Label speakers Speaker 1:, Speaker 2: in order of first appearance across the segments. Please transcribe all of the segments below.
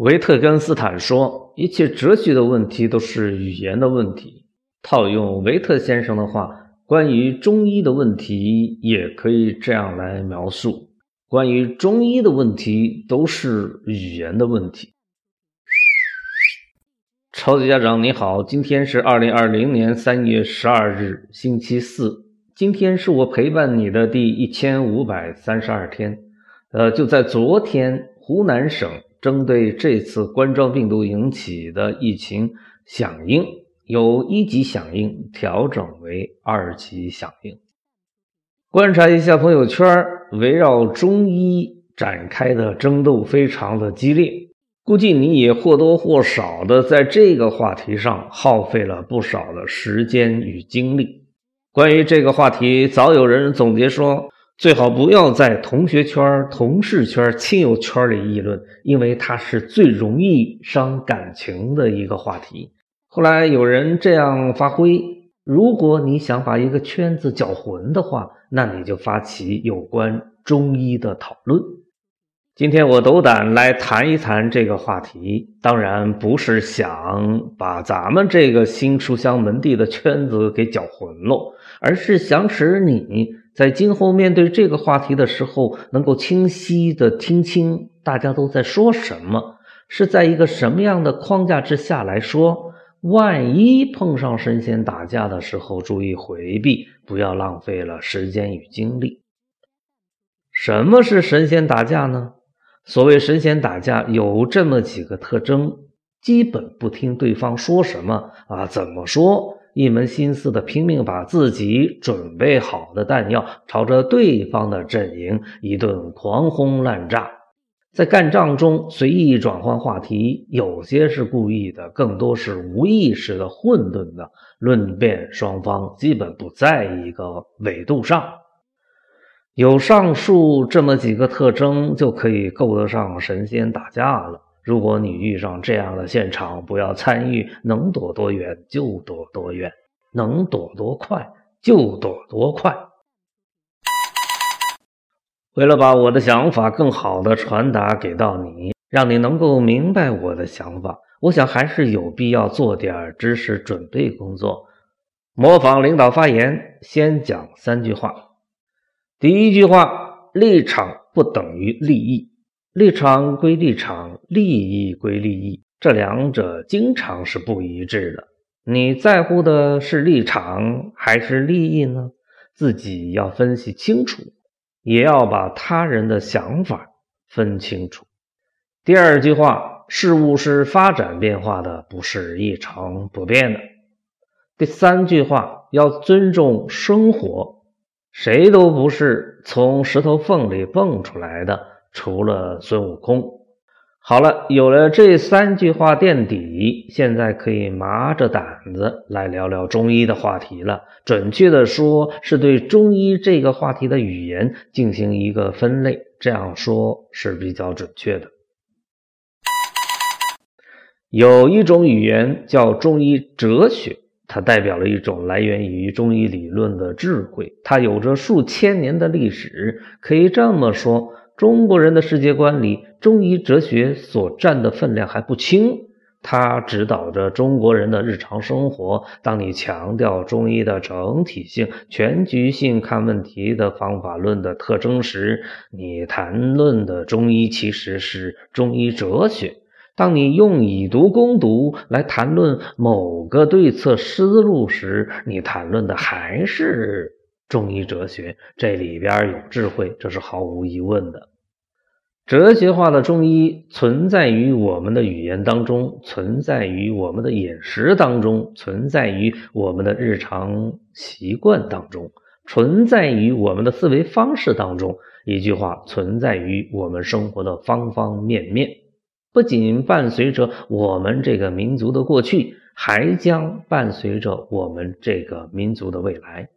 Speaker 1: 维特根斯坦说：“一切哲学的问题都是语言的问题。”套用维特先生的话，关于中医的问题也可以这样来描述：关于中医的问题都是语言的问题。超级家长你好，今天是二零二零年三月十二日，星期四。今天是我陪伴你的第一千五百三十二天。呃，就在昨天，湖南省。针对这次冠状病毒引起的疫情响应，由一级响应调整为二级响应。观察一下朋友圈，围绕中医展开的争斗非常的激烈，估计你也或多或少的在这个话题上耗费了不少的时间与精力。关于这个话题，早有人总结说。最好不要在同学圈、同事圈、亲友圈里议论，因为它是最容易伤感情的一个话题。后来有人这样发挥：如果你想把一个圈子搅浑的话，那你就发起有关中医的讨论。今天我斗胆来谈一谈这个话题，当然不是想把咱们这个新书香门第的圈子给搅浑喽，而是想使你。在今后面对这个话题的时候，能够清晰的听清大家都在说什么，是在一个什么样的框架之下来说。万一碰上神仙打架的时候，注意回避，不要浪费了时间与精力。什么是神仙打架呢？所谓神仙打架，有这么几个特征：基本不听对方说什么啊，怎么说？一门心思的拼命把自己准备好的弹药朝着对方的阵营一顿狂轰滥炸，在干仗中随意转换话题，有些是故意的，更多是无意识的混沌的论辩，双方基本不在一个纬度上。有上述这么几个特征，就可以够得上神仙打架了。如果你遇上这样的现场，不要参与，能躲多远就躲多远，能躲多快就躲多快。为了把我的想法更好的传达给到你，让你能够明白我的想法，我想还是有必要做点知识准备工作。模仿领导发言，先讲三句话。第一句话：立场不等于利益。立场归立场，利益归利益，这两者经常是不一致的。你在乎的是立场还是利益呢？自己要分析清楚，也要把他人的想法分清楚。第二句话，事物是发展变化的，不是一成不变的。第三句话，要尊重生活，谁都不是从石头缝里蹦出来的。除了孙悟空，好了，有了这三句话垫底，现在可以麻着胆子来聊聊中医的话题了。准确的说，是对中医这个话题的语言进行一个分类，这样说是比较准确的。有一种语言叫中医哲学，它代表了一种来源于中医理论的智慧，它有着数千年的历史，可以这么说。中国人的世界观里，中医哲学所占的分量还不轻，它指导着中国人的日常生活。当你强调中医的整体性、全局性看问题的方法论的特征时，你谈论的中医其实是中医哲学。当你用以毒攻毒来谈论某个对策思路时，你谈论的还是。中医哲学这里边有智慧，这是毫无疑问的。哲学化的中医存在于我们的语言当中，存在于我们的饮食当中，存在于我们的日常习惯当中，存在于我们的思维方式当中。一句话，存在于我们生活的方方面面，不仅伴随着我们这个民族的过去，还将伴随着我们这个民族的未来。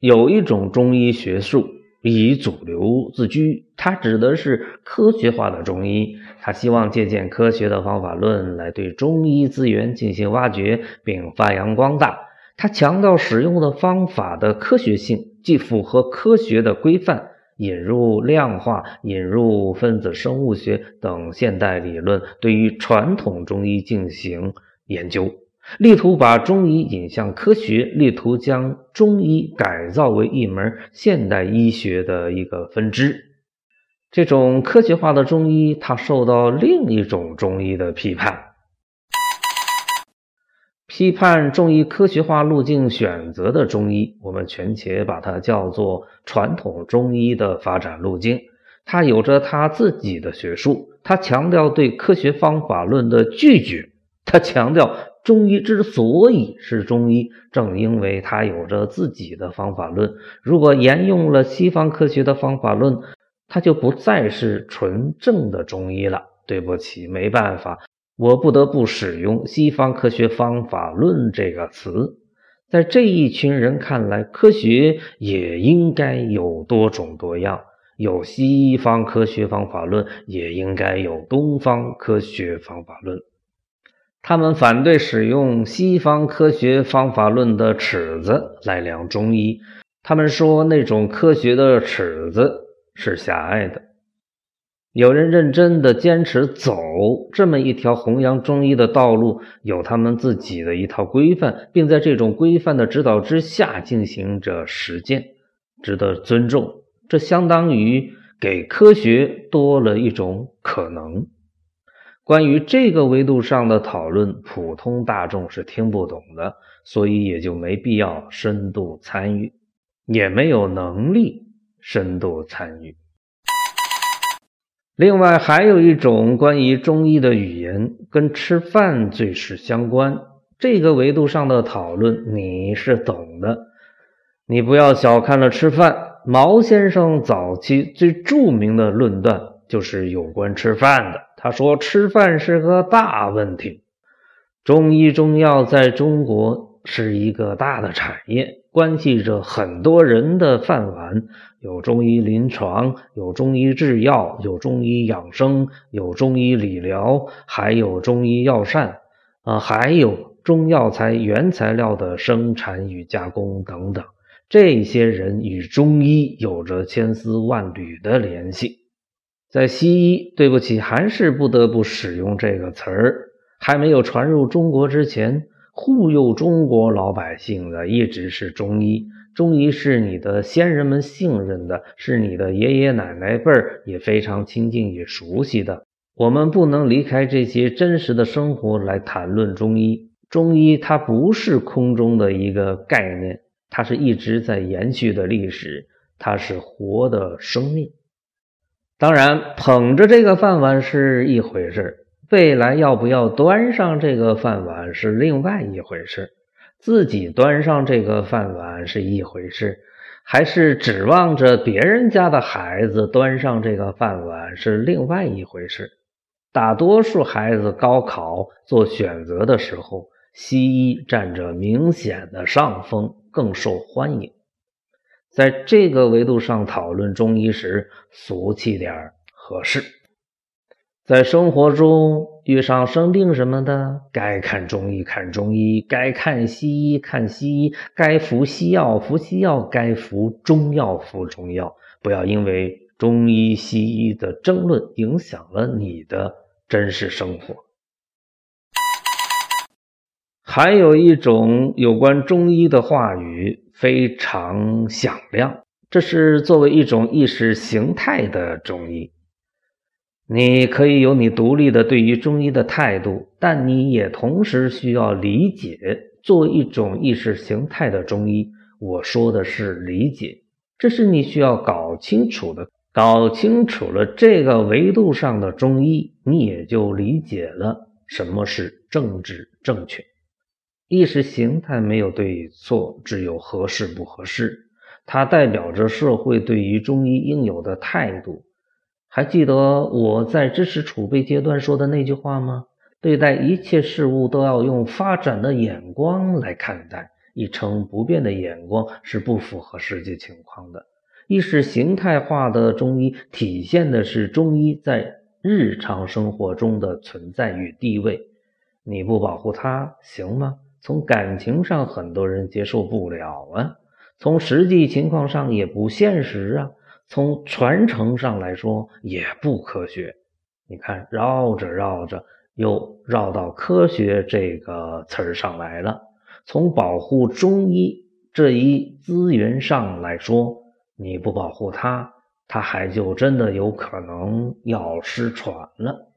Speaker 1: 有一种中医学术以主流自居，它指的是科学化的中医。他希望借鉴科学的方法论来对中医资源进行挖掘并发扬光大。他强调使用的方法的科学性，既符合科学的规范，引入量化、引入分子生物学等现代理论，对于传统中医进行研究，力图把中医引向科学，力图将中医改造为一门现代医学的一个分支。这种科学化的中医，它受到另一种中医的批判。批判中医科学化路径选择的中医，我们权且把它叫做传统中医的发展路径。它有着它自己的学术，它强调对科学方法论的拒绝。它强调中医之所以是中医，正因为它有着自己的方法论。如果沿用了西方科学的方法论，它就不再是纯正的中医了。对不起，没办法。我不得不使用“西方科学方法论”这个词，在这一群人看来，科学也应该有多种多样，有西方科学方法论，也应该有东方科学方法论。他们反对使用西方科学方法论的尺子来量中医，他们说那种科学的尺子是狭隘的。有人认真的坚持走这么一条弘扬中医的道路，有他们自己的一套规范，并在这种规范的指导之下进行着实践，值得尊重。这相当于给科学多了一种可能。关于这个维度上的讨论，普通大众是听不懂的，所以也就没必要深度参与，也没有能力深度参与。另外，还有一种关于中医的语言，跟吃饭最是相关。这个维度上的讨论，你是懂的。你不要小看了吃饭。毛先生早期最著名的论断就是有关吃饭的。他说，吃饭是个大问题。中医中药在中国是一个大的产业，关系着很多人的饭碗。有中医临床，有中医制药，有中医养生，有中医理疗，还有中医药膳，啊，还有中药材原材料的生产与加工等等。这些人与中医有着千丝万缕的联系。在西医，对不起，还是不得不使用这个词儿。还没有传入中国之前，忽悠中国老百姓的一直是中医。中医是你的先人们信任的，是你的爷爷奶奶辈儿也非常亲近也熟悉的。我们不能离开这些真实的生活来谈论中医。中医它不是空中的一个概念，它是一直在延续的历史，它是活的生命。当然，捧着这个饭碗是一回事未来要不要端上这个饭碗是另外一回事自己端上这个饭碗是一回事，还是指望着别人家的孩子端上这个饭碗是另外一回事。大多数孩子高考做选择的时候，西医占着明显的上风，更受欢迎。在这个维度上讨论中医时，俗气点儿合适。在生活中遇上生病什么的，该看中医看中医，该看西医看西医，该服西药服西药，该服中药服中药。不要因为中医西医的争论影响了你的真实生活。还有一种有关中医的话语非常响亮，这是作为一种意识形态的中医。你可以有你独立的对于中医的态度，但你也同时需要理解，作为一种意识形态的中医，我说的是理解，这是你需要搞清楚的。搞清楚了这个维度上的中医，你也就理解了什么是政治正确。意识形态没有对与错，只有合适不合适，它代表着社会对于中医应有的态度。还记得我在知识储备阶段说的那句话吗？对待一切事物都要用发展的眼光来看待，一成不变的眼光是不符合实际情况的。意识形态化的中医体现的是中医在日常生活中的存在与地位。你不保护它行吗？从感情上，很多人接受不了啊；从实际情况上，也不现实啊。从传承上来说也不科学。你看，绕着绕着又绕到科学这个词儿上来了。从保护中医这一资源上来说，你不保护它，它还就真的有可能要失传了。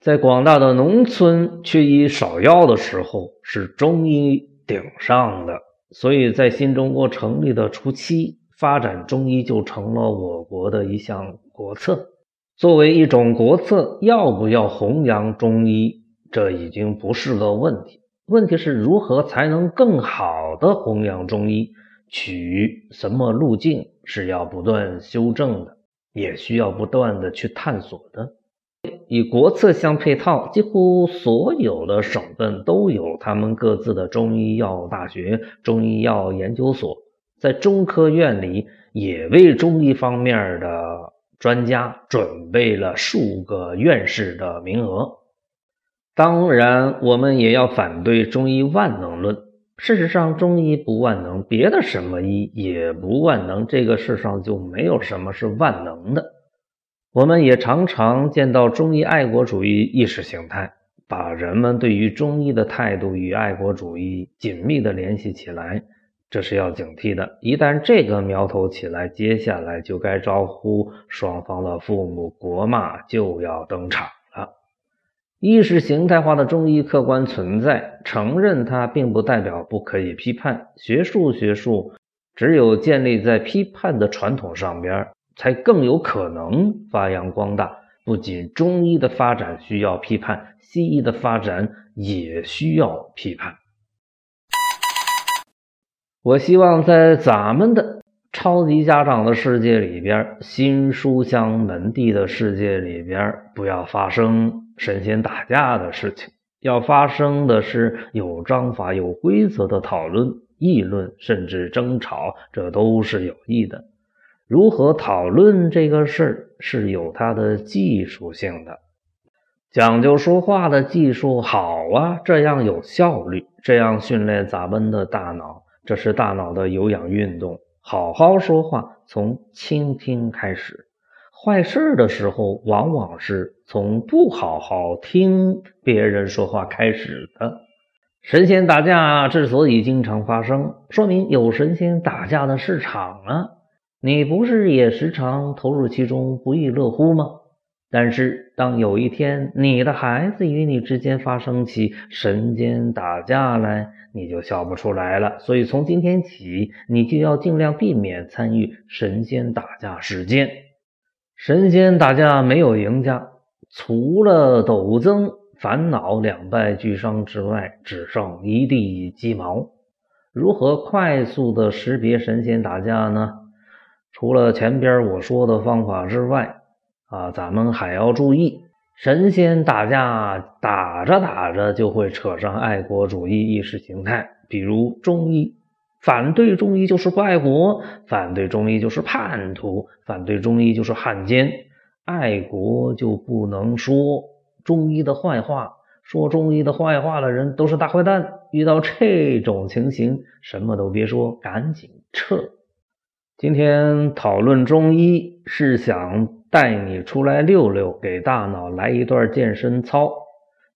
Speaker 1: 在广大的农村缺医少药的时候，是中医顶上的。所以在新中国成立的初期，发展中医就成了我国的一项国策。作为一种国策，要不要弘扬中医，这已经不是个问题。问题是如何才能更好的弘扬中医？取什么路径是要不断修正的，也需要不断的去探索的。以国策相配套，几乎所有的省份都有他们各自的中医药大学、中医药研究所，在中科院里也为中医方面的专家准备了数个院士的名额。当然，我们也要反对中医万能论。事实上，中医不万能，别的什么医也不万能，这个世上就没有什么是万能的。我们也常常见到中医爱国主义意识形态，把人们对于中医的态度与爱国主义紧密的联系起来，这是要警惕的。一旦这个苗头起来，接下来就该招呼双方的父母，国骂就要登场了。意识形态化的中医客观存在，承认它并不代表不可以批判。学术学术只有建立在批判的传统上边。才更有可能发扬光大。不仅中医的发展需要批判，西医的发展也需要批判。我希望在咱们的超级家长的世界里边，新书香门第的世界里边，不要发生神仙打架的事情。要发生的是有章法、有规则的讨论、议论，甚至争吵，这都是有益的。如何讨论这个事儿是有它的技术性的，讲究说话的技术好啊，这样有效率，这样训练咱们的大脑，这是大脑的有氧运动。好好说话，从倾听开始。坏事的时候，往往是从不好好听别人说话开始的。神仙打架之所以经常发生，说明有神仙打架的市场啊。你不是也时常投入其中不亦乐乎吗？但是当有一天你的孩子与你之间发生起神仙打架来，你就笑不出来了。所以从今天起，你就要尽量避免参与神仙打架事件。神仙打架没有赢家，除了陡增烦恼、两败俱伤之外，只剩一地鸡毛。如何快速的识别神仙打架呢？除了前边我说的方法之外，啊，咱们还要注意，神仙打架打着打着就会扯上爱国主义意识形态，比如中医，反对中医就是不爱国，反对中医就是叛徒，反对中医就是汉奸，爱国就不能说中医的坏话，说中医的坏话的人都是大坏蛋。遇到这种情形，什么都别说，赶紧撤。今天讨论中医，是想带你出来溜溜，给大脑来一段健身操，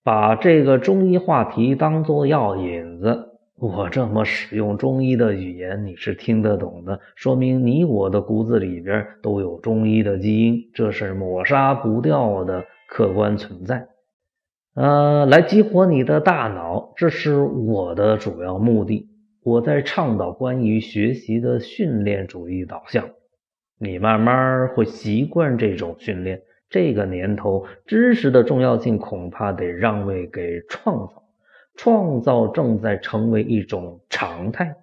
Speaker 1: 把这个中医话题当做药引子。我这么使用中医的语言，你是听得懂的，说明你我的骨子里边都有中医的基因，这是抹杀不掉的客观存在。呃，来激活你的大脑，这是我的主要目的。我在倡导关于学习的训练主义导向，你慢慢会习惯这种训练。这个年头，知识的重要性恐怕得让位给创造，创造正在成为一种常态。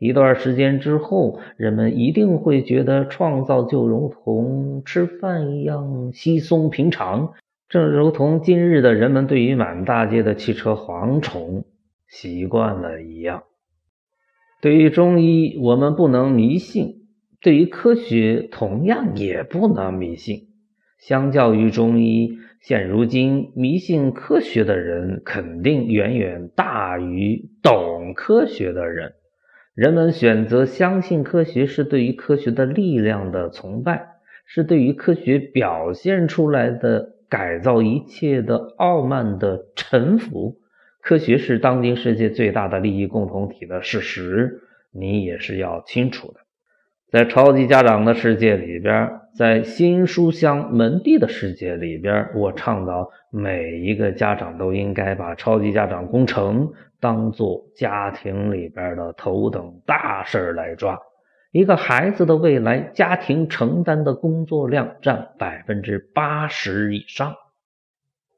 Speaker 1: 一段时间之后，人们一定会觉得创造就如同吃饭一样稀松平常，正如同今日的人们对于满大街的汽车蝗虫习惯了一样。对于中医，我们不能迷信；对于科学，同样也不能迷信。相较于中医，现如今迷信科学的人肯定远远大于懂科学的人。人们选择相信科学，是对于科学的力量的崇拜，是对于科学表现出来的改造一切的傲慢的臣服。科学是当今世界最大的利益共同体的事实，你也是要清楚的。在超级家长的世界里边，在新书香门第的世界里边，我倡导每一个家长都应该把超级家长工程当做家庭里边的头等大事来抓。一个孩子的未来，家庭承担的工作量占百分之八十以上。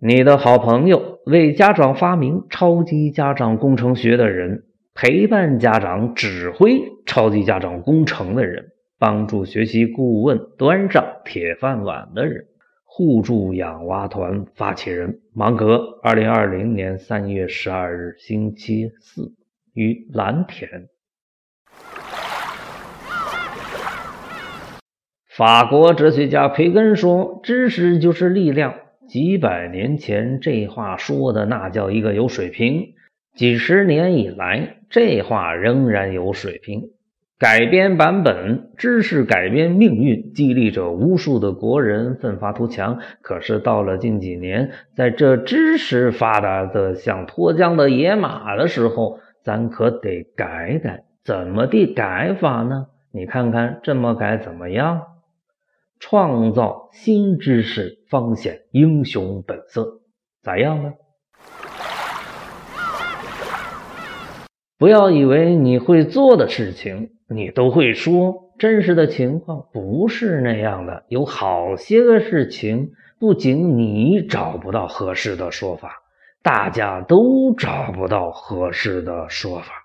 Speaker 1: 你的好朋友为家长发明超级家长工程学的人。陪伴家长、指挥超级家长工程的人，帮助学习顾问端上铁饭碗的人，互助养娃团发起人芒格，二零二零年三月十二日星期四于蓝田。法国哲学家培根说：“知识就是力量。”几百年前这话说的那叫一个有水平。几十年以来，这话仍然有水平。改编版本，知识改变命运，激励着无数的国人奋发图强。可是到了近几年，在这知识发达的像脱缰的野马的时候，咱可得改改。怎么的改法呢？你看看这么改怎么样？创造新知识，方显英雄本色，咋样呢？不要以为你会做的事情，你都会说。真实的情况不是那样的。有好些个事情，不仅你找不到合适的说法，大家都找不到合适的说法。